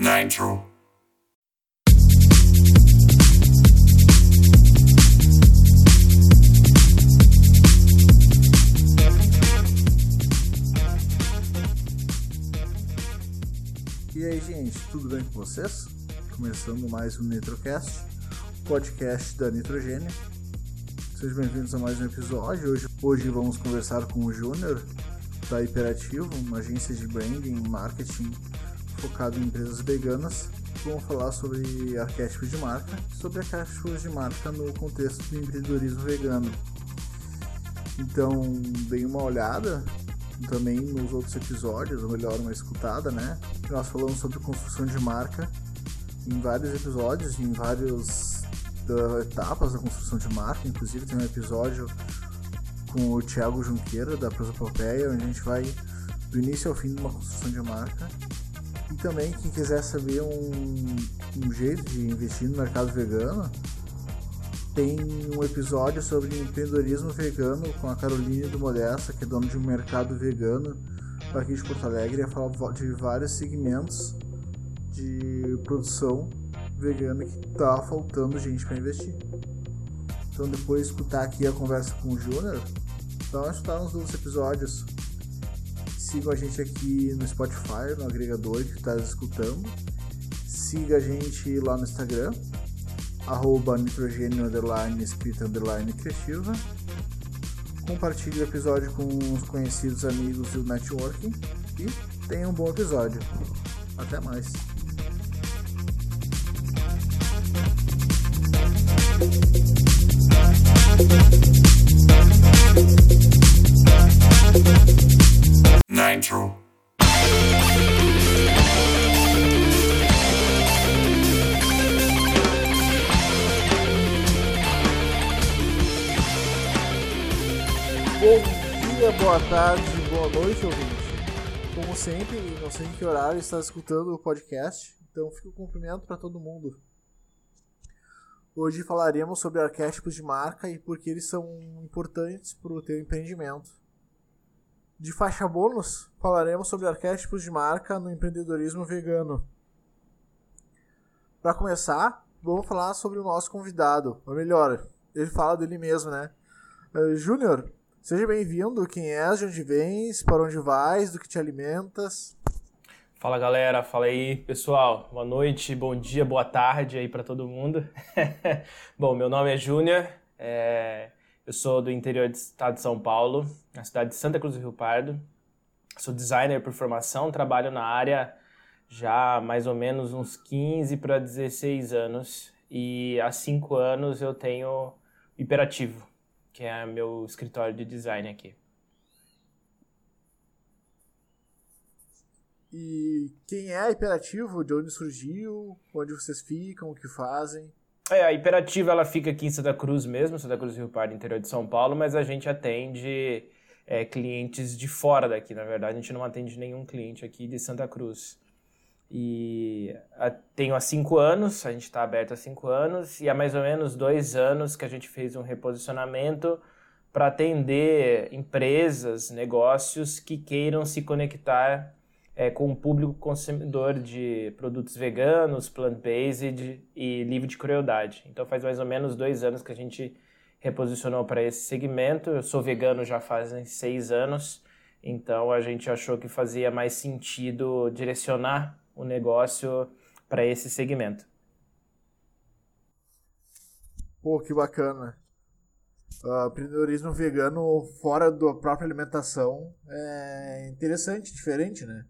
Nitro. E aí, gente, tudo bem com vocês? Começando mais um Nitrocast, podcast da Nitrogênio. Sejam bem-vindos a mais um episódio. Hoje, hoje vamos conversar com o Júnior, da Hiperativo, uma agência de branding e marketing focado em empresas veganas. Vamos falar sobre arquétipos de marca, sobre arquétipos de marca no contexto do empreendedorismo vegano. Então, dei uma olhada também nos outros episódios, ou melhor, uma escutada, né? Nós falamos sobre construção de marca em vários episódios, em várias etapas da construção de marca. Inclusive, tem um episódio com o Thiago Junqueira, da Prosopopeia, onde a gente vai do início ao fim de uma construção de marca. E também, quem quiser saber um, um jeito de investir no mercado vegano, tem um episódio sobre empreendedorismo vegano com a Caroline do Modesta, que é dona de um mercado vegano aqui de Porto Alegre, e fala de vários segmentos de produção vegana que tá faltando gente para investir. Então depois de escutar aqui a conversa com o Júnior, dá uma escutada nos outros episódios. Sigam a gente aqui no Spotify, no agregador que está escutando. Siga a gente lá no Instagram, arroba nitrogênio underline underline criativa. Compartilhe o episódio com os conhecidos amigos do networking e tenha um bom episódio. Até mais. Tarde, boa noite, ouvinte. Como sempre, não sei em que horário está escutando o podcast, então fica o cumprimento para todo mundo. Hoje falaremos sobre arquétipos de marca e por que eles são importantes para o teu empreendimento. De faixa bônus, falaremos sobre arquétipos de marca no empreendedorismo vegano. Para começar, vamos falar sobre o nosso convidado, ou melhor, ele fala dele mesmo, né? Uh, Júnior, seja bem-vindo. Quem és, de onde vens, para onde vais, do que te alimentas? Fala galera, fala aí pessoal, boa noite, bom dia, boa tarde aí para todo mundo. bom, meu nome é Júnior, é... eu sou do interior do estado de São Paulo, na cidade de Santa Cruz do Rio Pardo. Sou designer por formação, trabalho na área já há mais ou menos uns 15 para 16 anos e há 5 anos eu tenho Hiperativo, que é meu escritório de design aqui. E quem é a Hiperativo? De onde surgiu? Onde vocês ficam? O que fazem? É, a Hiperativa ela fica aqui em Santa Cruz mesmo, Santa Cruz do Rio Pardo, interior de São Paulo, mas a gente atende é, clientes de fora daqui, na verdade. A gente não atende nenhum cliente aqui de Santa Cruz. E a, tenho há cinco anos, a gente está aberto há cinco anos, e há mais ou menos dois anos que a gente fez um reposicionamento para atender empresas, negócios que queiram se conectar é, com o público consumidor de produtos veganos, plant-based e livre de crueldade. Então faz mais ou menos dois anos que a gente reposicionou para esse segmento. Eu sou vegano já fazem seis anos, então a gente achou que fazia mais sentido direcionar o negócio para esse segmento. Pô, que bacana. Uh, empreendedorismo vegano fora da própria alimentação é interessante, diferente, né?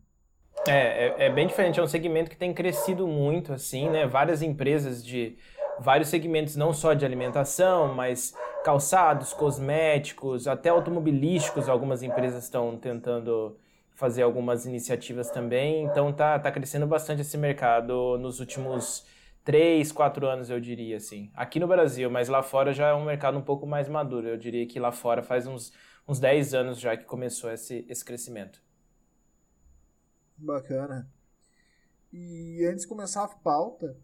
É, é, é, bem diferente, é um segmento que tem crescido muito, assim, né? Várias empresas de vários segmentos, não só de alimentação, mas calçados, cosméticos, até automobilísticos, algumas empresas estão tentando fazer algumas iniciativas também. Então tá, tá crescendo bastante esse mercado nos últimos três, quatro anos, eu diria, assim. Aqui no Brasil, mas lá fora já é um mercado um pouco mais maduro. Eu diria que lá fora faz uns, uns 10 anos já que começou esse, esse crescimento. Bacana. E antes de começar a pauta,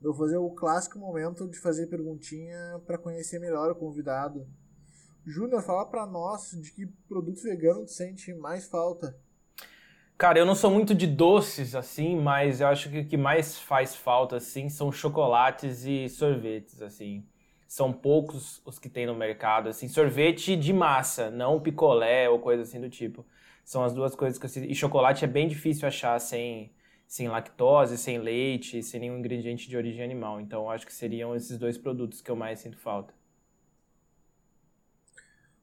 eu vou fazer o clássico momento de fazer perguntinha para conhecer melhor o convidado. Júnior, fala para nós de que produto vegano tu sente mais falta. Cara, eu não sou muito de doces, assim, mas eu acho que o que mais faz falta, assim, são chocolates e sorvetes, assim. São poucos os que tem no mercado, assim. Sorvete de massa, não picolé ou coisa assim do tipo. São as duas coisas que eu... E chocolate é bem difícil achar sem, sem lactose, sem leite, sem nenhum ingrediente de origem animal. Então, eu acho que seriam esses dois produtos que eu mais sinto falta.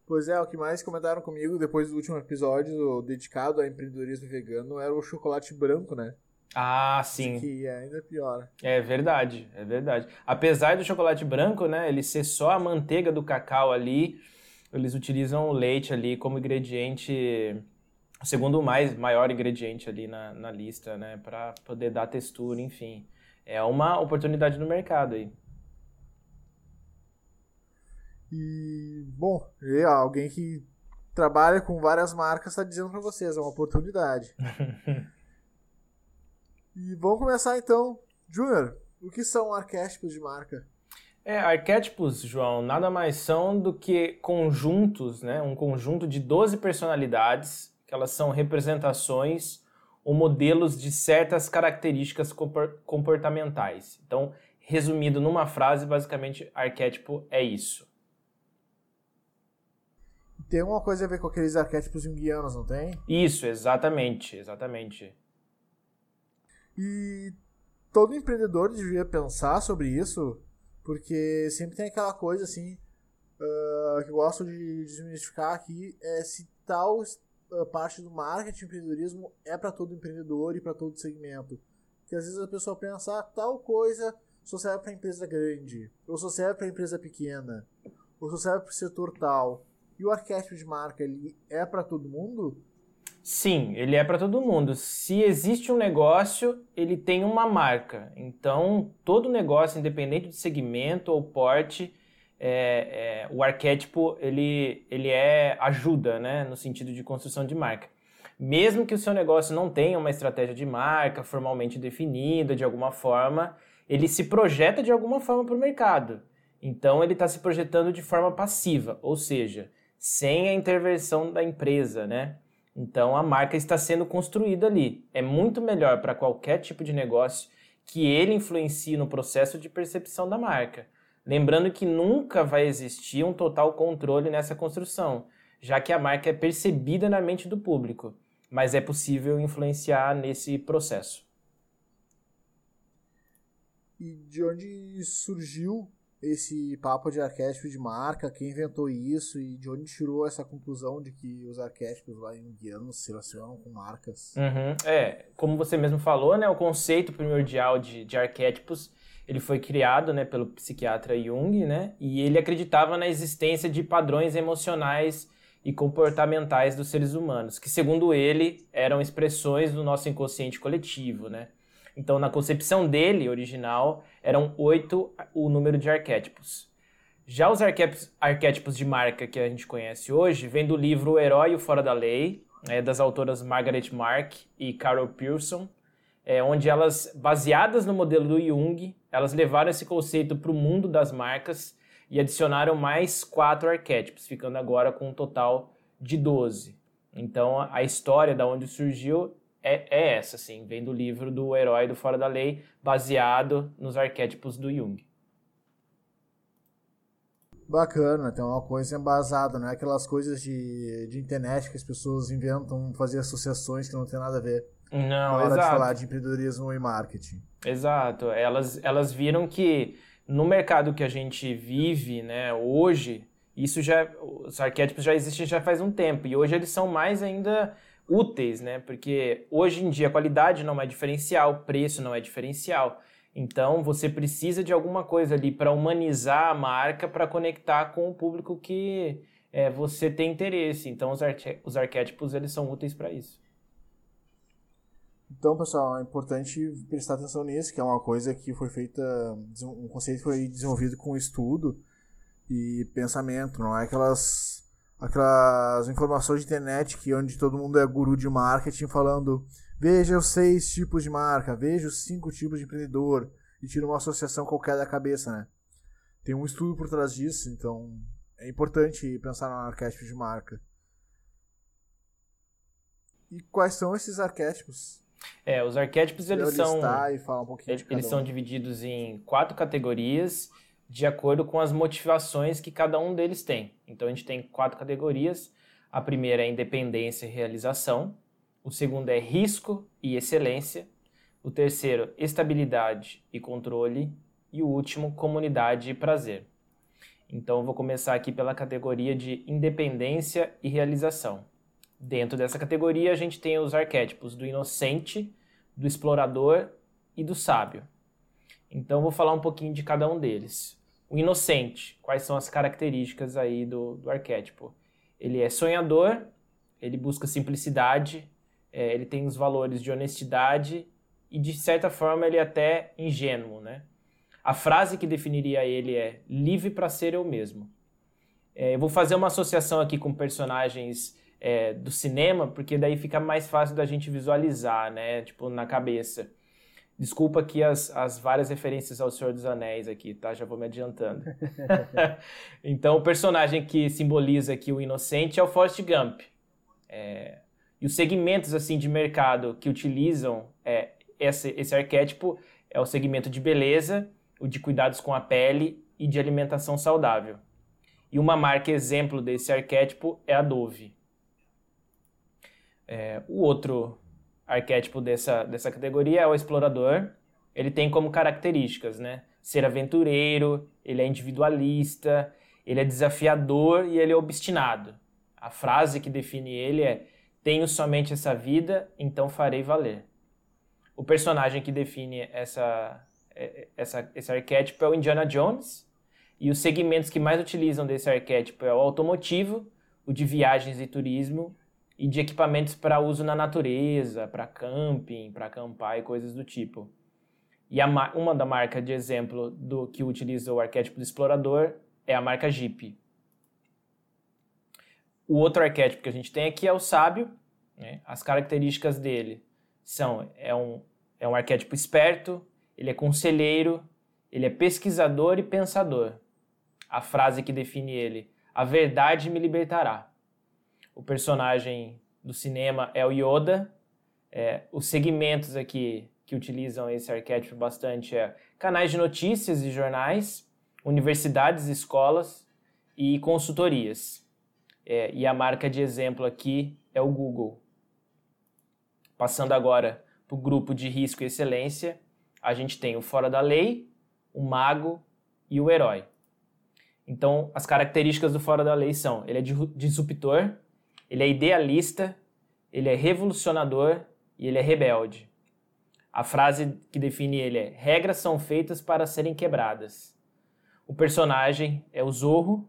Pois é, o que mais comentaram comigo depois do último episódio dedicado a empreendedorismo vegano era o chocolate branco, né? Ah, sim. Que é ainda pior. É verdade, é verdade. Apesar do chocolate branco, né, ele ser só a manteiga do cacau ali, eles utilizam o leite ali como ingrediente, o segundo mais maior ingrediente ali na, na lista, né, para poder dar textura, enfim. É uma oportunidade no mercado aí. E, bom, alguém que trabalha com várias marcas está dizendo para vocês, é uma oportunidade. e vamos começar então. Júnior, o que são arquétipos de marca? É, arquétipos, João, nada mais são do que conjuntos, né? Um conjunto de 12 personalidades, que elas são representações ou modelos de certas características comportamentais. Então, resumido numa frase, basicamente, arquétipo é isso tem uma coisa a ver com aqueles arquétipos junguianos, não tem? Isso, exatamente, exatamente. E todo empreendedor devia pensar sobre isso, porque sempre tem aquela coisa assim, uh, que eu gosto de desmistificar aqui, é se tal uh, parte do marketing empreendedorismo é para todo empreendedor e para todo segmento. Porque às vezes a pessoa pensa, ah, tal coisa só serve para empresa grande, ou só serve para empresa pequena, ou só serve para o setor tal. E o arquétipo de marca, ele é para todo mundo? Sim, ele é para todo mundo. Se existe um negócio, ele tem uma marca. Então, todo negócio, independente de segmento ou porte, é, é, o arquétipo ele, ele é ajuda, né, no sentido de construção de marca. Mesmo que o seu negócio não tenha uma estratégia de marca formalmente definida de alguma forma, ele se projeta de alguma forma para o mercado. Então, ele está se projetando de forma passiva, ou seja, sem a intervenção da empresa, né? Então a marca está sendo construída ali. É muito melhor para qualquer tipo de negócio que ele influencie no processo de percepção da marca. Lembrando que nunca vai existir um total controle nessa construção, já que a marca é percebida na mente do público, mas é possível influenciar nesse processo. E de onde surgiu esse papo de arquétipo de marca, quem inventou isso e de onde tirou essa conclusão de que os arquétipos lá em Guiano se relacionam com marcas. Uhum. É, como você mesmo falou, né, o conceito primordial de, de arquétipos ele foi criado né, pelo psiquiatra Jung, né, e ele acreditava na existência de padrões emocionais e comportamentais dos seres humanos, que segundo ele eram expressões do nosso inconsciente coletivo, né? Então, na concepção dele, original, eram oito o número de arquétipos. Já os arquétipos, de marca que a gente conhece hoje vem do livro O Herói e o Fora da Lei, é, das autoras Margaret Mark e Carol Pearson, é, onde elas, baseadas no modelo do Jung, elas levaram esse conceito para o mundo das marcas e adicionaram mais quatro arquétipos, ficando agora com um total de 12. Então, a história da onde surgiu é, é essa, assim, vem do livro do Herói do Fora da Lei, baseado nos arquétipos do Jung. Bacana, tem uma coisa embasada, não é aquelas coisas de, de internet que as pessoas inventam fazer associações que não tem nada a ver. Não, na hora exato. de falar de empreendedorismo e marketing. Exato, elas, elas viram que no mercado que a gente vive, né, hoje, isso já, os arquétipos já existem já faz um tempo, e hoje eles são mais ainda úteis, né? Porque hoje em dia a qualidade não é diferencial, preço não é diferencial. Então você precisa de alguma coisa ali para humanizar a marca, para conectar com o público que é, você tem interesse. Então os, os arquétipos eles são úteis para isso. Então, pessoal, é importante prestar atenção nisso, que é uma coisa que foi feita, um conceito que foi desenvolvido com estudo e pensamento, não é aquelas aquelas informações de internet que onde todo mundo é guru de marketing falando veja os seis tipos de marca, veja os cinco tipos de empreendedor e tira uma associação qualquer da cabeça, né? Tem um estudo por trás disso, então é importante pensar no arquétipo de marca. E quais são esses arquétipos? É, os arquétipos eles são um eles são divididos em quatro categorias de acordo com as motivações que cada um deles tem. Então a gente tem quatro categorias. A primeira é independência e realização. O segundo é risco e excelência. O terceiro, estabilidade e controle. E o último, comunidade e prazer. Então vou começar aqui pela categoria de independência e realização. Dentro dessa categoria a gente tem os arquétipos do inocente, do explorador e do sábio. Então vou falar um pouquinho de cada um deles. O inocente, quais são as características aí do, do arquétipo? Ele é sonhador, ele busca simplicidade, é, ele tem os valores de honestidade e de certa forma ele é até ingênuo, né? A frase que definiria ele é livre para ser eu mesmo. É, eu vou fazer uma associação aqui com personagens é, do cinema, porque daí fica mais fácil da gente visualizar, né? Tipo, na cabeça. Desculpa aqui as, as várias referências ao Senhor dos Anéis aqui, tá? Já vou me adiantando. então, o personagem que simboliza aqui o inocente é o Forrest Gump. É, e os segmentos, assim, de mercado que utilizam é, esse, esse arquétipo é o segmento de beleza, o de cuidados com a pele e de alimentação saudável. E uma marca exemplo desse arquétipo é a Dove. É, o outro arquétipo dessa, dessa categoria é o explorador. Ele tem como características, né? Ser aventureiro, ele é individualista, ele é desafiador e ele é obstinado. A frase que define ele é: Tenho somente essa vida, então farei valer. O personagem que define essa, essa, esse arquétipo é o Indiana Jones, e os segmentos que mais utilizam desse arquétipo é o automotivo, o de viagens e turismo e de equipamentos para uso na natureza, para camping, para acampar e coisas do tipo. E a, uma da marca de exemplo do que utiliza o arquétipo do explorador é a marca Jeep. O outro arquétipo que a gente tem aqui é o sábio. Né? As características dele são é um, é um arquétipo esperto, ele é conselheiro, ele é pesquisador e pensador. A frase que define ele: a verdade me libertará. O personagem do cinema é o Yoda. É, os segmentos aqui que utilizam esse arquétipo bastante é canais de notícias e jornais, universidades escolas e consultorias. É, e a marca de exemplo aqui é o Google. Passando agora para o grupo de risco e excelência, a gente tem o fora da lei, o mago e o herói. Então, as características do fora da lei são: ele é disruptor, ele é idealista, ele é revolucionador e ele é rebelde. A frase que define ele é: regras são feitas para serem quebradas. O personagem é o Zorro.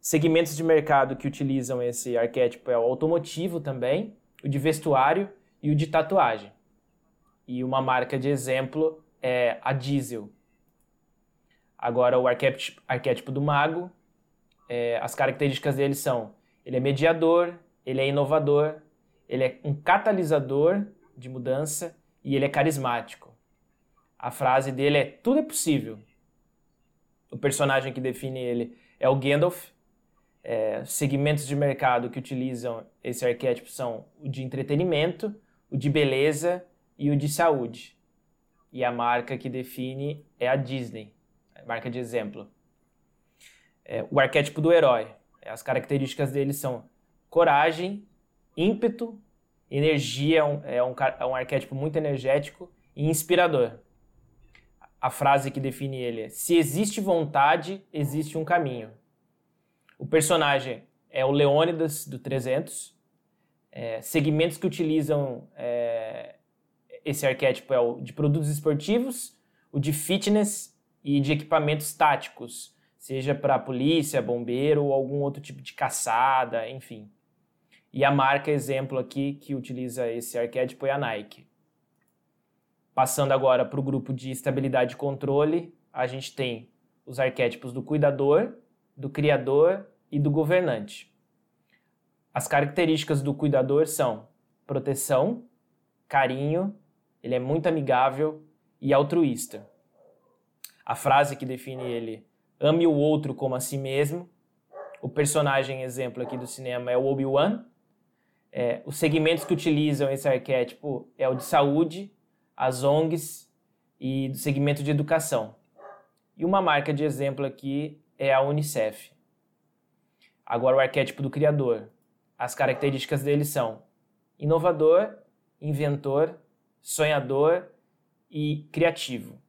Segmentos de mercado que utilizam esse arquétipo é o automotivo também, o de vestuário e o de tatuagem. E uma marca de exemplo é a Diesel. Agora, o arquétipo, do mago, é, as características dele são: ele é mediador, ele é inovador, ele é um catalisador de mudança e ele é carismático. A frase dele é: tudo é possível. O personagem que define ele é o Gandalf. É, segmentos de mercado que utilizam esse arquétipo são o de entretenimento, o de beleza e o de saúde. E a marca que define é a Disney, marca de exemplo. É, o arquétipo do herói. As características dele são coragem, ímpeto, energia, é um, é um, é um arquétipo muito energético e inspirador. A frase que define ele é: Se existe vontade, existe um caminho. O personagem é o Leônidas do 300. É, segmentos que utilizam é, esse arquétipo é o de produtos esportivos, o de fitness e de equipamentos táticos, seja para polícia, bombeiro ou algum outro tipo de caçada, enfim. E a marca exemplo aqui que utiliza esse arquétipo é a Nike. Passando agora para o grupo de estabilidade e controle, a gente tem os arquétipos do cuidador, do criador e do governante. As características do cuidador são proteção, carinho, ele é muito amigável e altruísta. A frase que define ele, ame o outro como a si mesmo. O personagem exemplo aqui do cinema é o Obi-Wan. É, os segmentos que utilizam esse arquétipo é o de saúde, as ONGs e do segmento de educação. E uma marca de exemplo aqui é a Unicef. Agora, o arquétipo do criador. As características dele são inovador, inventor, sonhador e criativo.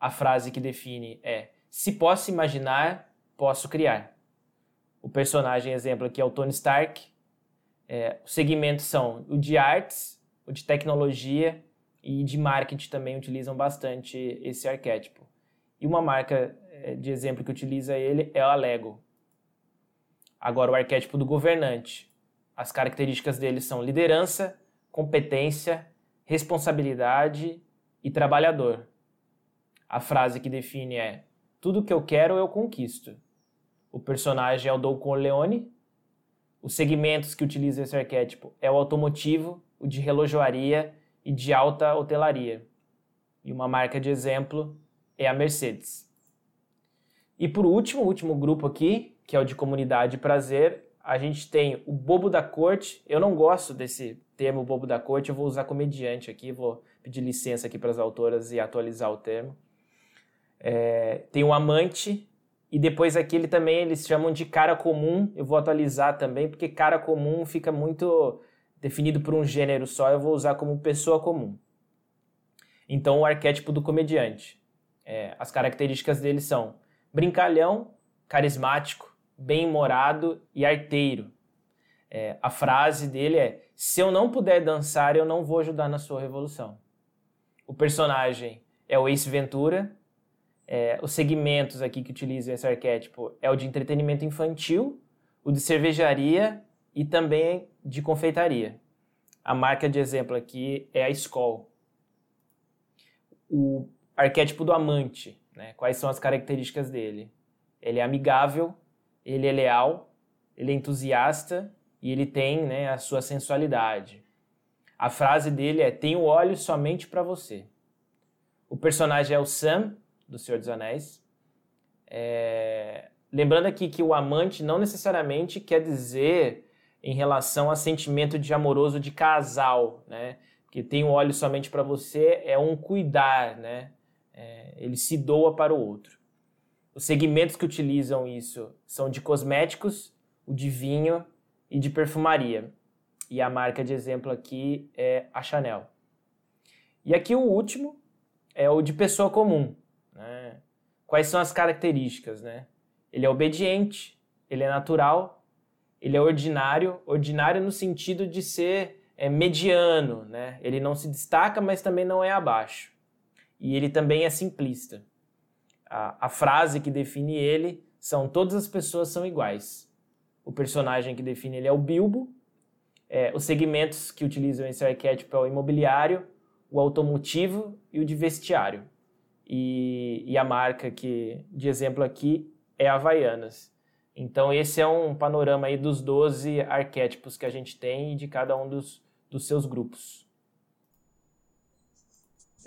A frase que define é: Se posso imaginar, posso criar. O personagem exemplo aqui é o Tony Stark. É, os segmentos são o de artes, o de tecnologia e de marketing também utilizam bastante esse arquétipo. E uma marca é, de exemplo que utiliza ele é a Lego. Agora, o arquétipo do governante. As características dele são liderança, competência, responsabilidade e trabalhador. A frase que define é: Tudo que eu quero eu conquisto. O personagem é o Don Corleone. Os segmentos que utilizam esse arquétipo é o automotivo, o de relojoaria e de alta hotelaria. E uma marca de exemplo é a Mercedes. E por último, o último grupo aqui, que é o de comunidade e prazer, a gente tem o bobo da corte. Eu não gosto desse termo bobo da corte, eu vou usar comediante aqui, vou pedir licença aqui para as autoras e atualizar o termo. É, tem o amante, e depois aqui ele também eles chamam de cara comum, eu vou atualizar também, porque cara comum fica muito definido por um gênero só, eu vou usar como pessoa comum. Então o arquétipo do comediante. É, as características dele são brincalhão, carismático, bem-humorado e arteiro. É, a frase dele é: Se eu não puder dançar, eu não vou ajudar na sua revolução. O personagem é o Ace Ventura, é, os segmentos aqui que utilizam esse arquétipo é o de entretenimento infantil, o de cervejaria e também de confeitaria. A marca de exemplo aqui é a Skoll. O arquétipo do amante, né? quais são as características dele? Ele é amigável, ele é leal, ele é entusiasta e ele tem né, a sua sensualidade. A frase dele é: Tenho olhos somente para você. O personagem é o Sam, do Senhor dos Anéis. É... Lembrando aqui que o amante não necessariamente quer dizer em relação a sentimento de amoroso de casal, né? Que tem um olho somente para você é um cuidar, né? É... ele se doa para o outro. Os segmentos que utilizam isso são de cosméticos, o de vinho e de perfumaria. E a marca de exemplo aqui é a Chanel. E aqui o último é o de pessoa comum, né? Quais são as características? Né? Ele é obediente, ele é natural, ele é ordinário, ordinário no sentido de ser é, mediano, né? ele não se destaca, mas também não é abaixo. E ele também é simplista. A, a frase que define ele são todas as pessoas são iguais. O personagem que define ele é o Bilbo. É, os segmentos que utilizam esse arquétipo é o imobiliário, o automotivo e o de vestiário e, e a marca que, de exemplo aqui é Havaianas. Então esse é um panorama aí dos 12 arquétipos que a gente tem e de cada um dos, dos seus grupos.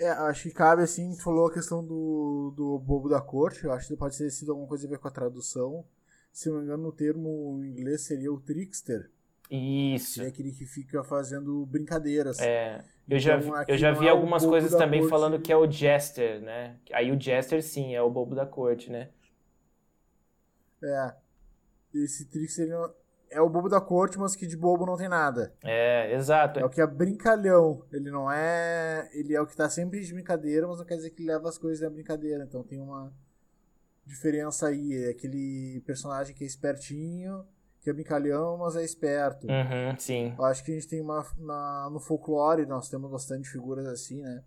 É, acho que cabe assim, falou a questão do, do bobo da corte, eu acho que pode ter sido alguma coisa a ver com a tradução. Se não me engano, o termo em inglês seria o trickster. Isso. É aquele que fica fazendo brincadeiras. É. Eu já, então, eu já vi é algumas coisas também corte. falando que é o Jester, né? Aí o Jester, sim, é o bobo da corte, né? É. Esse Trickster é o bobo da corte, mas que de bobo não tem nada. É, exato. É o que é brincalhão. Ele não é. Ele é o que tá sempre de brincadeira, mas não quer dizer que leva as coisas da brincadeira. Então tem uma diferença aí. É aquele personagem que é espertinho que é brincalhão, mas é esperto. Uhum, sim. Eu acho que a gente tem uma. Na, no folclore, nós temos bastante figuras assim, né?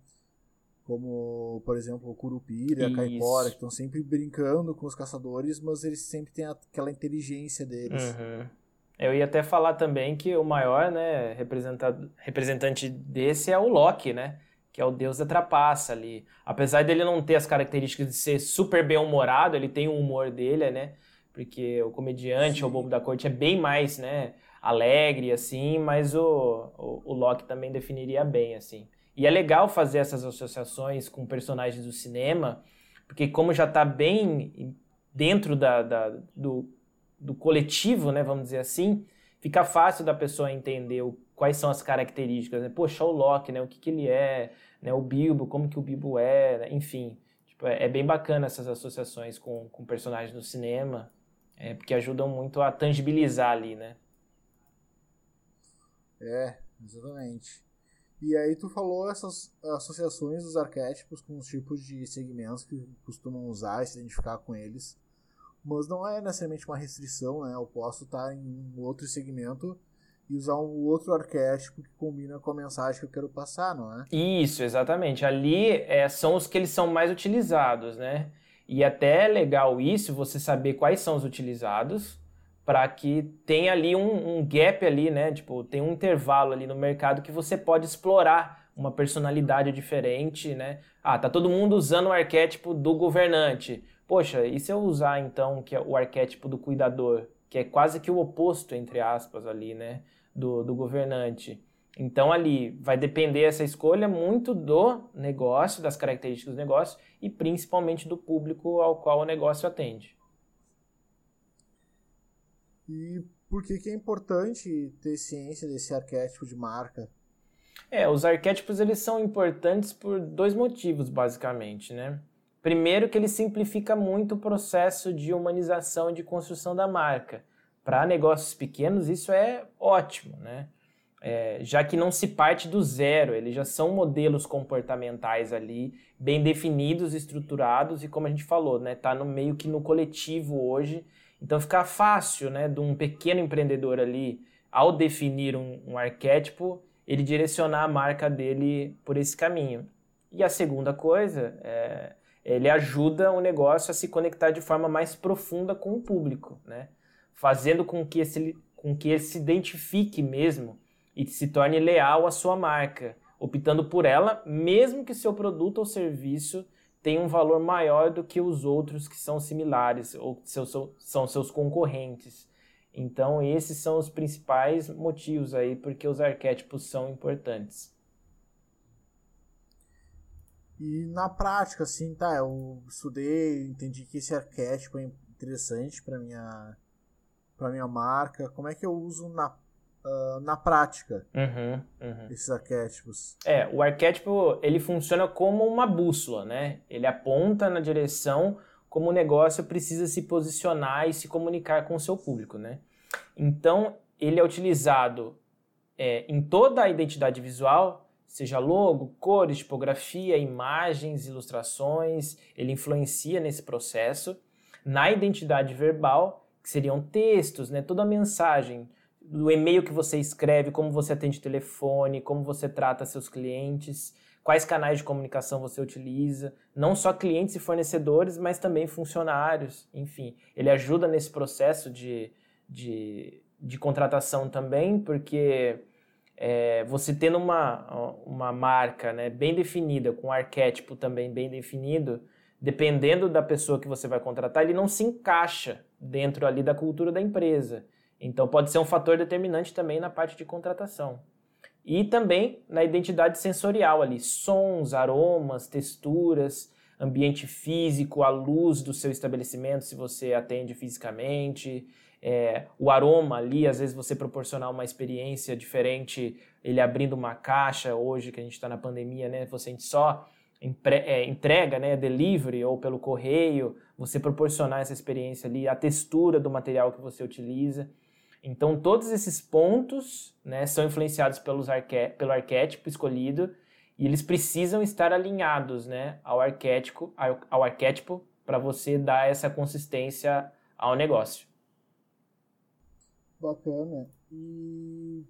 Como, por exemplo, o Curupira, a Caipora, que estão sempre brincando com os caçadores, mas eles sempre têm aquela inteligência deles. Uhum. Eu ia até falar também que o maior né, representante desse é o Loki, né? Que é o deus da trapaça ali. Apesar dele não ter as características de ser super bem-humorado, ele tem o humor dele, né? Porque o comediante, Sim. o bobo da corte, é bem mais, né, alegre, assim, mas o, o, o Loki também definiria bem, assim. E é legal fazer essas associações com personagens do cinema, porque como já está bem dentro da, da, do, do coletivo, né, vamos dizer assim, fica fácil da pessoa entender o, quais são as características, né? Pô, Sherlock, né? O que, que ele é, né? O Bilbo, como que o Bilbo é, né? enfim. Tipo, é, é, bem bacana essas associações com, com personagens no cinema, é, porque ajudam muito a tangibilizar ali, né? É, exatamente. E aí tu falou essas associações dos arquétipos com os tipos de segmentos que costumam usar e se identificar com eles. Mas não é necessariamente uma restrição, né? Eu posso estar em um outro segmento e usar um outro arquétipo que combina com a mensagem que eu quero passar, não é? Isso, exatamente. Ali é, são os que eles são mais utilizados, né? E até é legal isso, você saber quais são os utilizados, para que tenha ali um, um, gap ali, né? Tipo, tem um intervalo ali no mercado que você pode explorar uma personalidade diferente, né? Ah, tá todo mundo usando o arquétipo do governante. Poxa, e se eu usar então que é o arquétipo do cuidador, que é quase que o oposto entre aspas ali, né, do, do governante. Então ali vai depender essa escolha muito do negócio, das características do negócio e principalmente do público ao qual o negócio atende. E por que, que é importante ter ciência desse arquétipo de marca? É, os arquétipos eles são importantes por dois motivos, basicamente, né? Primeiro que ele simplifica muito o processo de humanização e de construção da marca. Para negócios pequenos isso é ótimo, né? É, já que não se parte do zero, eles já são modelos comportamentais ali, bem definidos, estruturados e como a gente falou, né, tá no meio que no coletivo hoje então fica fácil, né, de um pequeno empreendedor ali, ao definir um, um arquétipo, ele direcionar a marca dele por esse caminho. E a segunda coisa é ele ajuda o negócio a se conectar de forma mais profunda com o público, né? Fazendo com que, esse, com que ele se identifique mesmo e se torne leal à sua marca, optando por ela, mesmo que seu produto ou serviço tem um valor maior do que os outros que são similares ou que são seus concorrentes. Então, esses são os principais motivos aí porque os arquétipos são importantes. E na prática, assim, tá, eu estudei, entendi que esse arquétipo é interessante para minha para minha marca. Como é que eu uso na uh, na prática uhum, uhum. esses arquétipos? É, o arquétipo ele funciona como uma bússola, né? Ele aponta na direção como o negócio precisa se posicionar e se comunicar com o seu público, né? Então ele é utilizado é, em toda a identidade visual, seja logo, cores, tipografia, imagens, ilustrações, ele influencia nesse processo. Na identidade verbal, que seriam textos, né, toda a mensagem, do e-mail que você escreve, como você atende telefone, como você trata seus clientes, quais canais de comunicação você utiliza, não só clientes e fornecedores, mas também funcionários, enfim. Ele ajuda nesse processo de, de, de contratação também, porque é, você tendo uma, uma marca né, bem definida, com um arquétipo também bem definido, dependendo da pessoa que você vai contratar, ele não se encaixa dentro ali da cultura da empresa. Então pode ser um fator determinante também na parte de contratação. E também na identidade sensorial ali, sons, aromas, texturas, ambiente físico, a luz do seu estabelecimento, se você atende fisicamente, é, o aroma ali, às vezes você proporcionar uma experiência diferente, ele abrindo uma caixa, hoje que a gente está na pandemia, né, você só é, entrega, né, delivery ou pelo correio, você proporcionar essa experiência ali, a textura do material que você utiliza. Então, todos esses pontos né, são influenciados pelos pelo arquétipo escolhido e eles precisam estar alinhados né, ao arquétipo, ao, ao arquétipo para você dar essa consistência ao negócio. Bacana. E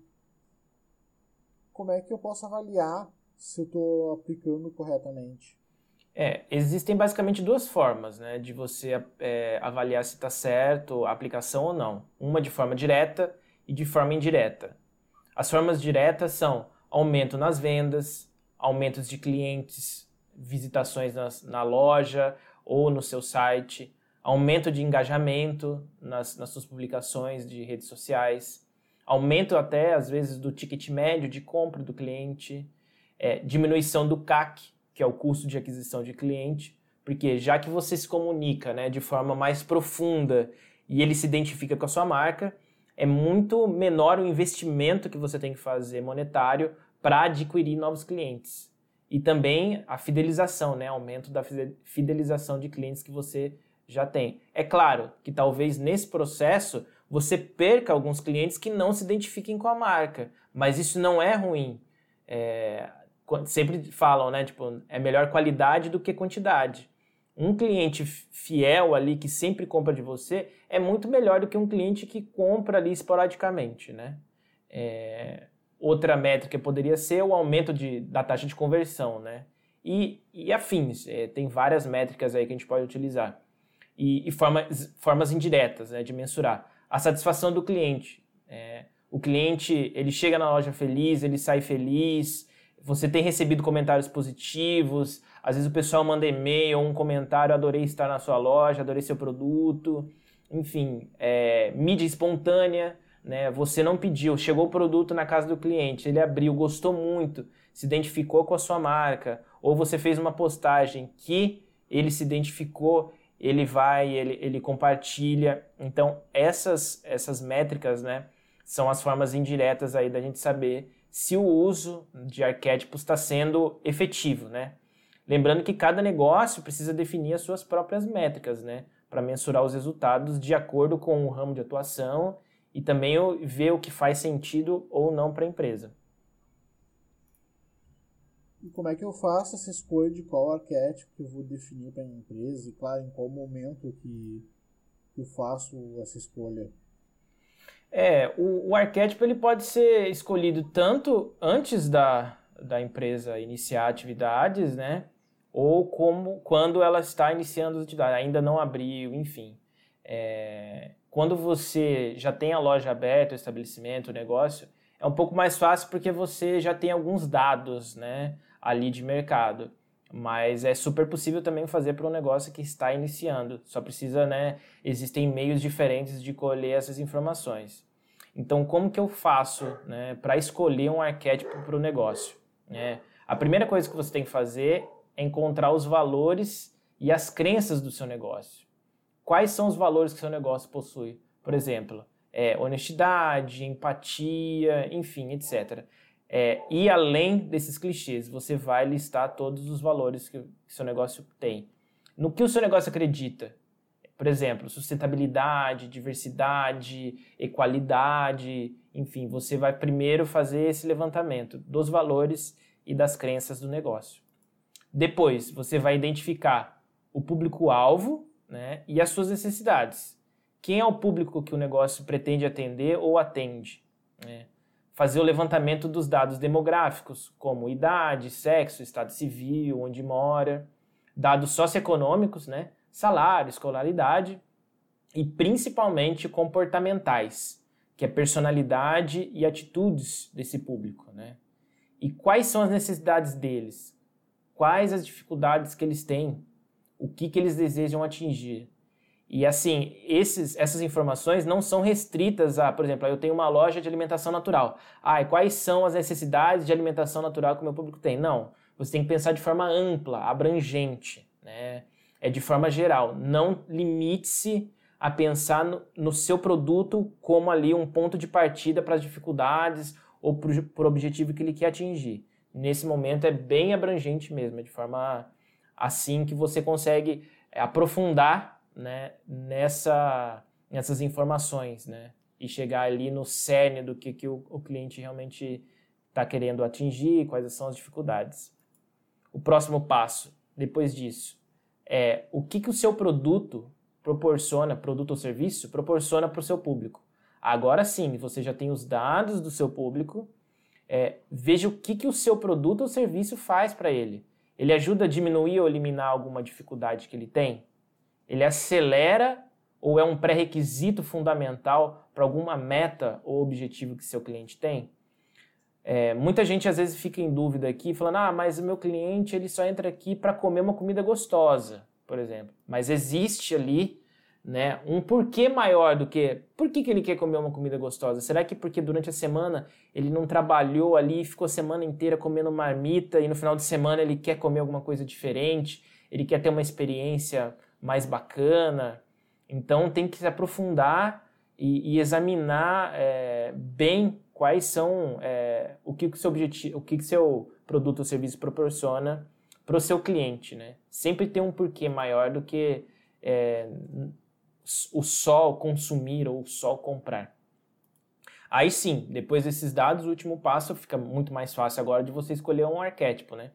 como é que eu posso avaliar se eu estou aplicando corretamente? É, existem basicamente duas formas né, de você é, avaliar se está certo a aplicação ou não. Uma de forma direta e de forma indireta. As formas diretas são aumento nas vendas, aumentos de clientes, visitações nas, na loja ou no seu site, aumento de engajamento nas, nas suas publicações de redes sociais, aumento até às vezes do ticket médio de compra do cliente, é, diminuição do CAC, que é o custo de aquisição de cliente, porque já que você se comunica né, de forma mais profunda e ele se identifica com a sua marca, é muito menor o investimento que você tem que fazer monetário para adquirir novos clientes. E também a fidelização, né? aumento da fidelização de clientes que você já tem. É claro que talvez nesse processo você perca alguns clientes que não se identifiquem com a marca, mas isso não é ruim. É, sempre falam, né? Tipo, é melhor qualidade do que quantidade. Um cliente fiel ali que sempre compra de você é muito melhor do que um cliente que compra ali esporadicamente, né? É, outra métrica poderia ser o aumento de, da taxa de conversão, né? E, e afins, é, tem várias métricas aí que a gente pode utilizar. E, e formas, formas indiretas né, de mensurar. A satisfação do cliente. É, o cliente, ele chega na loja feliz, ele sai feliz, você tem recebido comentários positivos, às vezes o pessoal manda e-mail, um comentário, adorei estar na sua loja, adorei seu produto, enfim, é, mídia espontânea, né? Você não pediu, chegou o produto na casa do cliente, ele abriu, gostou muito, se identificou com a sua marca, ou você fez uma postagem que ele se identificou, ele vai, ele, ele compartilha. Então, essas, essas métricas, né, são as formas indiretas aí da gente saber se o uso de arquétipos está sendo efetivo, né? Lembrando que cada negócio precisa definir as suas próprias métricas, né? Para mensurar os resultados de acordo com o ramo de atuação e também ver o que faz sentido ou não para a empresa. E como é que eu faço essa escolha de qual arquétipo que eu vou definir para a empresa e, claro, em qual momento que eu faço essa escolha? É, o, o arquétipo ele pode ser escolhido tanto antes da, da empresa iniciar atividades, né? ou como quando ela está iniciando as atividades, ainda não abriu, enfim. É, quando você já tem a loja aberta, o estabelecimento, o negócio, é um pouco mais fácil porque você já tem alguns dados né, ali de mercado. Mas é super possível também fazer para um negócio que está iniciando. Só precisa, né? Existem meios diferentes de colher essas informações. Então, como que eu faço né, para escolher um arquétipo para o negócio? É, a primeira coisa que você tem que fazer encontrar os valores e as crenças do seu negócio. Quais são os valores que seu negócio possui? Por exemplo, é, honestidade, empatia, enfim, etc. É, e além desses clichês, você vai listar todos os valores que, que seu negócio tem. No que o seu negócio acredita? Por exemplo, sustentabilidade, diversidade, equalidade, enfim, você vai primeiro fazer esse levantamento dos valores e das crenças do negócio. Depois, você vai identificar o público-alvo né, e as suas necessidades. Quem é o público que o negócio pretende atender ou atende? Né? Fazer o levantamento dos dados demográficos, como idade, sexo, estado civil, onde mora, dados socioeconômicos, né, salário, escolaridade e principalmente comportamentais, que é personalidade e atitudes desse público. Né? E quais são as necessidades deles? quais as dificuldades que eles têm, o que, que eles desejam atingir. E assim, esses, essas informações não são restritas a, por exemplo, eu tenho uma loja de alimentação natural. Ah, quais são as necessidades de alimentação natural que o meu público tem? Não. Você tem que pensar de forma ampla, abrangente, né? É de forma geral. Não limite-se a pensar no, no, seu produto como ali um ponto de partida para as dificuldades ou para o objetivo que ele quer atingir nesse momento é bem abrangente mesmo, é de forma assim que você consegue é, aprofundar né, nessa, nessas informações né, e chegar ali no cerne do que, que o, o cliente realmente está querendo atingir, quais são as dificuldades. O próximo passo, depois disso, é o que, que o seu produto proporciona, produto ou serviço, proporciona para o seu público. Agora sim, você já tem os dados do seu público, é, veja o que, que o seu produto ou serviço faz para ele. Ele ajuda a diminuir ou eliminar alguma dificuldade que ele tem? Ele acelera ou é um pré-requisito fundamental para alguma meta ou objetivo que seu cliente tem? É, muita gente às vezes fica em dúvida aqui, falando: ah, mas o meu cliente ele só entra aqui para comer uma comida gostosa, por exemplo. Mas existe ali né? Um porquê maior do que por que, que ele quer comer uma comida gostosa? Será que porque durante a semana ele não trabalhou ali, ficou a semana inteira comendo marmita e no final de semana ele quer comer alguma coisa diferente? Ele quer ter uma experiência mais bacana? Então tem que se aprofundar e, e examinar é, bem quais são é, o que o seu objetivo, o que o seu produto ou serviço proporciona para o seu cliente, né? Sempre tem um porquê maior do que é, o só consumir ou só comprar. Aí sim, depois desses dados, o último passo fica muito mais fácil agora de você escolher um arquétipo, né?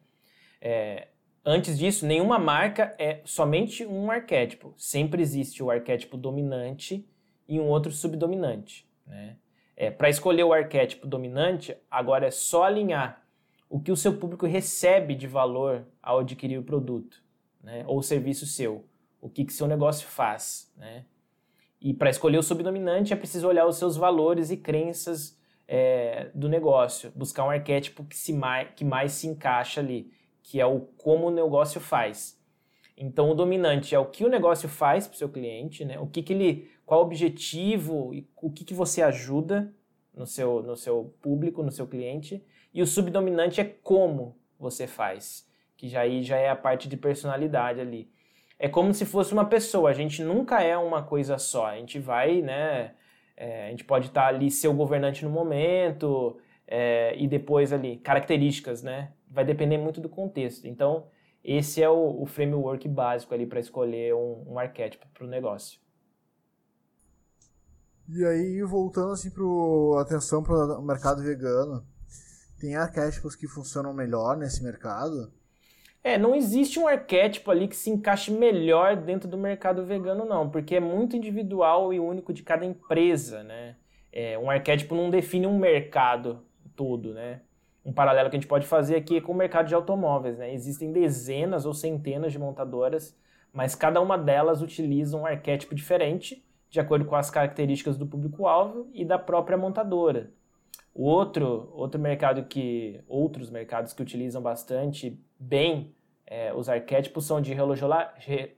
É, antes disso, nenhuma marca é somente um arquétipo. Sempre existe o arquétipo dominante e um outro subdominante, né? É, Para escolher o arquétipo dominante, agora é só alinhar o que o seu público recebe de valor ao adquirir o produto né, ou o serviço seu, o que, que seu negócio faz. Né? E para escolher o subdominante é preciso olhar os seus valores e crenças é, do negócio, buscar um arquétipo que, se mais, que mais se encaixa ali, que é o como o negócio faz. Então, o dominante é o que o negócio faz para o seu cliente, né? o que, que ele qual o objetivo e o que, que você ajuda no seu, no seu público, no seu cliente. E o subdominante é como você faz, que já aí já é a parte de personalidade ali. É como se fosse uma pessoa, a gente nunca é uma coisa só, a gente vai, né, é, a gente pode estar ali ser o governante no momento é, e depois ali, características, né, vai depender muito do contexto. Então, esse é o, o framework básico ali para escolher um, um arquétipo para o negócio. E aí, voltando assim pro atenção para o mercado vegano, tem arquétipos que funcionam melhor nesse mercado? É, não existe um arquétipo ali que se encaixe melhor dentro do mercado vegano, não, porque é muito individual e único de cada empresa, né? É, um arquétipo não define um mercado todo, né? Um paralelo que a gente pode fazer aqui é com o mercado de automóveis, né? Existem dezenas ou centenas de montadoras, mas cada uma delas utiliza um arquétipo diferente de acordo com as características do público-alvo e da própria montadora. O outro, outro mercado que, outros mercados que utilizam bastante bem é, os arquétipos são de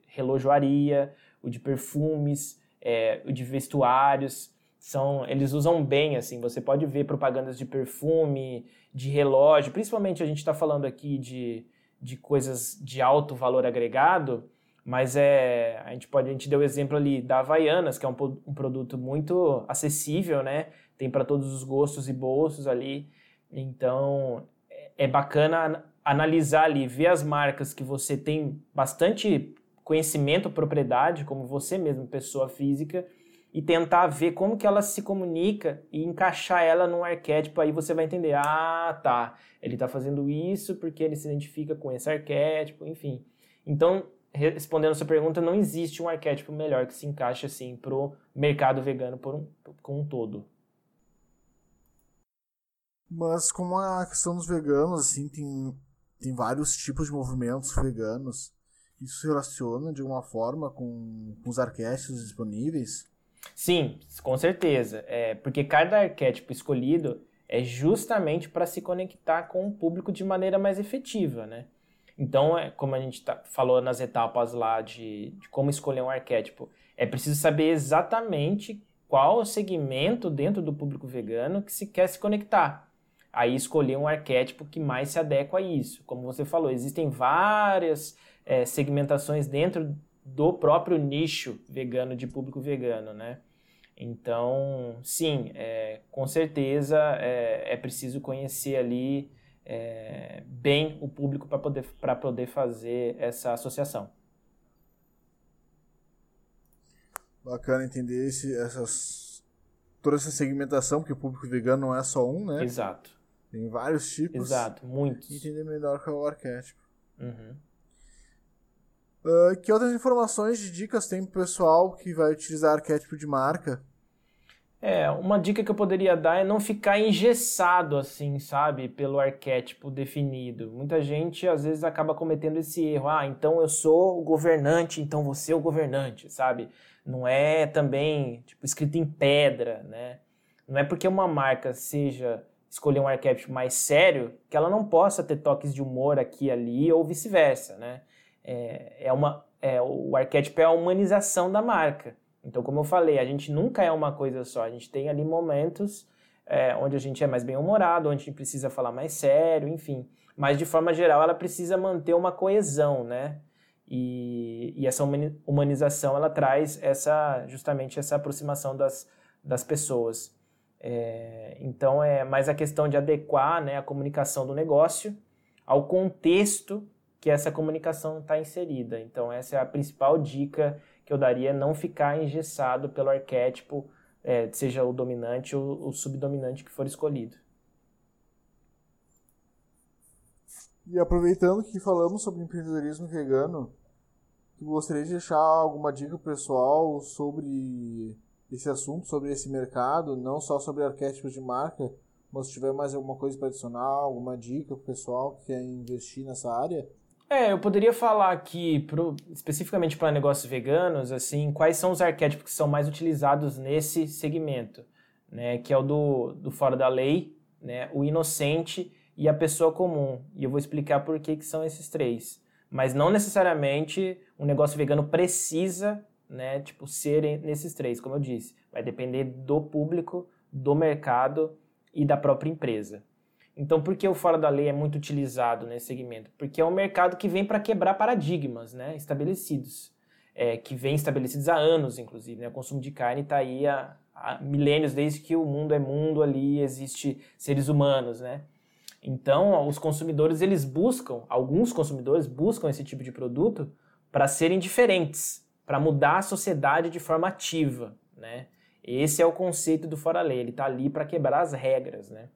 relojoaria, o de perfumes, é, o de vestuários. São, eles usam bem, assim, você pode ver propagandas de perfume, de relógio, principalmente a gente está falando aqui de, de coisas de alto valor agregado, mas é, a gente pode, a gente deu o exemplo ali da Havaianas, que é um, um produto muito acessível, né? Tem para todos os gostos e bolsos ali. Então, é, bacana analisar ali, ver as marcas que você tem bastante conhecimento, propriedade, como você mesmo, pessoa física, e tentar ver como que ela se comunica e encaixar ela num arquétipo, aí você vai entender, ah, tá, ele está fazendo isso porque ele se identifica com esse arquétipo, enfim. Então, respondendo a sua pergunta, não existe um arquétipo melhor que se encaixe assim pro mercado vegano por um, como um todo. Mas como a questão dos veganos, assim, tem, tem vários tipos de movimentos veganos, isso se relaciona de alguma forma com, com os arquétipos disponíveis? Sim, com certeza. É, porque cada arquétipo escolhido é justamente para se conectar com o público de maneira mais efetiva, né? Então, é, como a gente tá, falou nas etapas lá de, de como escolher um arquétipo, é preciso saber exatamente qual o segmento dentro do público vegano que se quer se conectar. Aí escolher um arquétipo que mais se adequa a isso. Como você falou, existem várias é, segmentações dentro do próprio nicho vegano de público vegano, né? Então, sim, é, com certeza é, é preciso conhecer ali é, bem o público para poder, poder fazer essa associação. Bacana entender esse, essas, toda essa segmentação, porque o público vegano não é só um, né? Exato. Tem vários tipos. Exato, muitos. Entender melhor qual é o arquétipo. Uhum. Uh, que outras informações de dicas tem pro pessoal que vai utilizar arquétipo de marca? É, uma dica que eu poderia dar é não ficar engessado assim, sabe, pelo arquétipo definido. Muita gente às vezes acaba cometendo esse erro. Ah, então eu sou o governante, então você é o governante, sabe? Não é também tipo escrito em pedra, né? Não é porque uma marca seja escolher um arquétipo mais sério que ela não possa ter toques de humor aqui e ali ou vice-versa, né? É, é uma, é, o arquétipo é a humanização da marca. Então, como eu falei, a gente nunca é uma coisa só. A gente tem ali momentos é, onde a gente é mais bem-humorado, onde a gente precisa falar mais sério, enfim. Mas, de forma geral, ela precisa manter uma coesão, né? E, e essa humanização, ela traz essa justamente essa aproximação das, das pessoas. É, então é mais a questão de adequar né, a comunicação do negócio ao contexto que essa comunicação está inserida. Então essa é a principal dica que eu daria, não ficar engessado pelo arquétipo, é, seja o dominante ou o subdominante que for escolhido. E aproveitando que falamos sobre empreendedorismo vegano, gostaria de deixar alguma dica pessoal sobre esse assunto, sobre esse mercado, não só sobre arquétipos de marca, mas se tiver mais alguma coisa para adicionar, alguma dica para o pessoal que quer investir nessa área. É, eu poderia falar aqui, pro, especificamente para negócios veganos, assim, quais são os arquétipos que são mais utilizados nesse segmento, né? Que é o do, do fora da lei, né? O inocente e a pessoa comum. E eu vou explicar por que, que são esses três. Mas não necessariamente um negócio vegano precisa, né, tipo, ser nesses três, como eu disse. Vai depender do público, do mercado e da própria empresa. Então, por que o fora da lei é muito utilizado nesse segmento? Porque é um mercado que vem para quebrar paradigmas né, estabelecidos, é, que vem estabelecidos há anos, inclusive. Né? O consumo de carne está aí há, há milênios, desde que o mundo é mundo ali, existe seres humanos, né? Então, os consumidores eles buscam, alguns consumidores buscam esse tipo de produto para serem diferentes, para mudar a sociedade de forma ativa, né? Esse é o conceito do fora lei, ele está ali para quebrar as regras, né?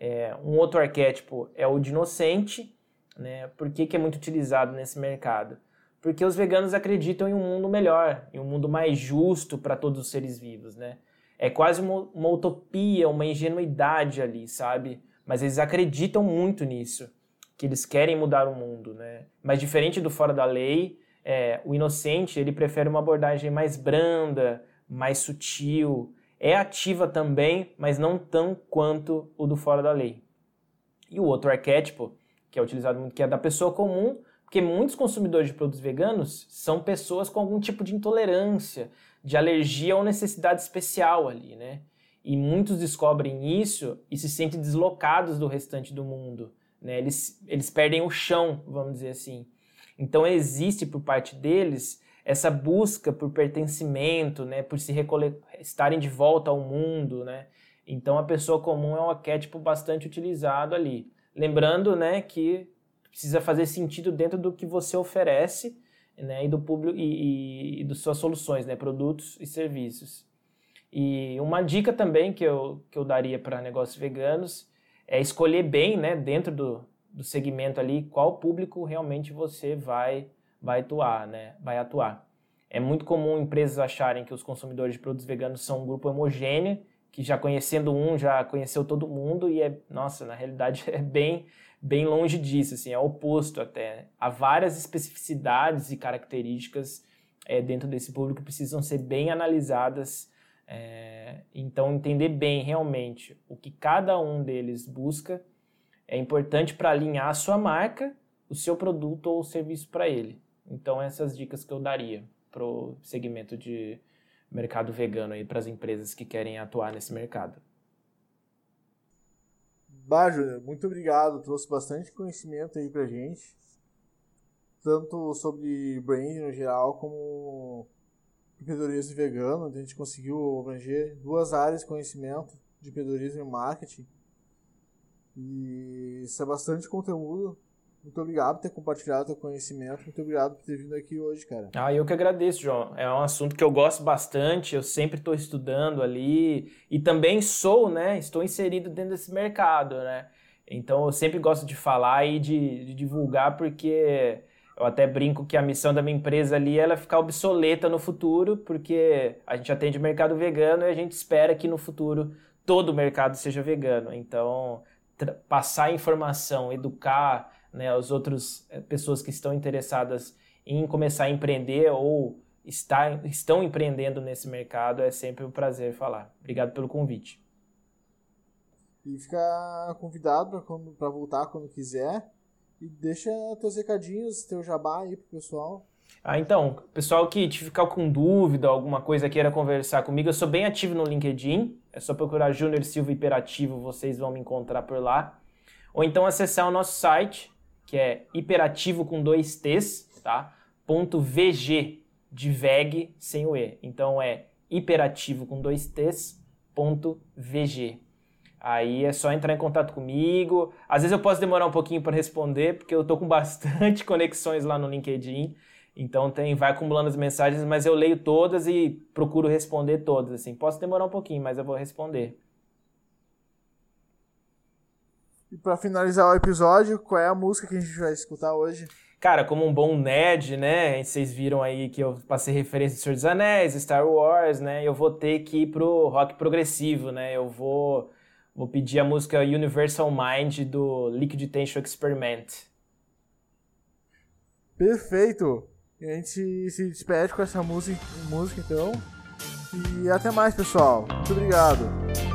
É, um outro arquétipo é o de inocente, né? Por que, que é muito utilizado nesse mercado? Porque os veganos acreditam em um mundo melhor, em um mundo mais justo para todos os seres vivos, né? É quase uma, uma utopia, uma ingenuidade ali, sabe? mas eles acreditam muito nisso, que eles querem mudar o mundo, né? Mas diferente do fora da lei, é, o inocente ele prefere uma abordagem mais branda, mais sutil, é ativa também, mas não tão quanto o do fora da lei. E o outro arquétipo, que é utilizado muito, que é da pessoa comum, porque muitos consumidores de produtos veganos são pessoas com algum tipo de intolerância, de alergia ou necessidade especial ali, né? E muitos descobrem isso e se sentem deslocados do restante do mundo. Né? Eles, eles perdem o chão, vamos dizer assim. Então existe por parte deles essa busca por pertencimento, né? por se estarem de volta ao mundo. Né? Então a pessoa comum é um arquétipo bastante utilizado ali. Lembrando né, que precisa fazer sentido dentro do que você oferece né, e do público e, e, e das suas soluções, né, produtos e serviços. E uma dica também que eu, que eu daria para negócios veganos é escolher bem, né, dentro do, do segmento ali, qual público realmente você vai, vai atuar, né, vai atuar. É muito comum empresas acharem que os consumidores de produtos veganos são um grupo homogêneo, que já conhecendo um, já conheceu todo mundo e é, nossa, na realidade é bem, bem longe disso, assim, é oposto até. Há várias especificidades e características é, dentro desse público que precisam ser bem analisadas é, então, entender bem realmente o que cada um deles busca é importante para alinhar a sua marca, o seu produto ou o serviço para ele. Então, essas dicas que eu daria para o segmento de mercado vegano aí para as empresas que querem atuar nesse mercado. Bah, Júnior, muito obrigado. Trouxe bastante conhecimento aí para gente, tanto sobre brand no geral como empreendedorismo vegano, a gente conseguiu abranger duas áreas de conhecimento de empreendedorismo e marketing. E isso é bastante conteúdo. Muito obrigado por ter compartilhado teu conhecimento. Muito obrigado por ter vindo aqui hoje, cara. Ah, eu que agradeço, João. É um assunto que eu gosto bastante. Eu sempre estou estudando ali e também sou, né? Estou inserido dentro desse mercado, né? Então eu sempre gosto de falar e de, de divulgar porque eu até brinco que a missão da minha empresa ali é ficar obsoleta no futuro, porque a gente atende o mercado vegano e a gente espera que no futuro todo o mercado seja vegano. Então, passar informação, educar né, as outras eh, pessoas que estão interessadas em começar a empreender ou está, estão empreendendo nesse mercado é sempre um prazer falar. Obrigado pelo convite. E fica convidado para voltar quando quiser. E deixa teus recadinhos, teu jabá aí pro pessoal. Ah, então, pessoal que ficar com dúvida, alguma coisa queira conversar comigo, eu sou bem ativo no LinkedIn, é só procurar Júnior Silva Hiperativo, vocês vão me encontrar por lá. Ou então acessar o nosso site, que é hiperativo com dois T's, tá? Ponto .vg, de VEG sem o E. Então é hiperativo com dois T's, vg. Aí é só entrar em contato comigo. Às vezes eu posso demorar um pouquinho para responder, porque eu tô com bastante conexões lá no LinkedIn. Então tem, vai acumulando as mensagens, mas eu leio todas e procuro responder todas. Assim, posso demorar um pouquinho, mas eu vou responder. E para finalizar o episódio, qual é a música que a gente vai escutar hoje? Cara, como um bom nerd, né? Vocês viram aí que eu passei referência de Senhor dos Anéis, Star Wars, né? Eu vou ter que ir pro rock progressivo, né? Eu vou, vou pedir a música Universal Mind do Liquid Tension Experiment. Perfeito! A gente se despede com essa música, música então. E até mais, pessoal. Muito obrigado.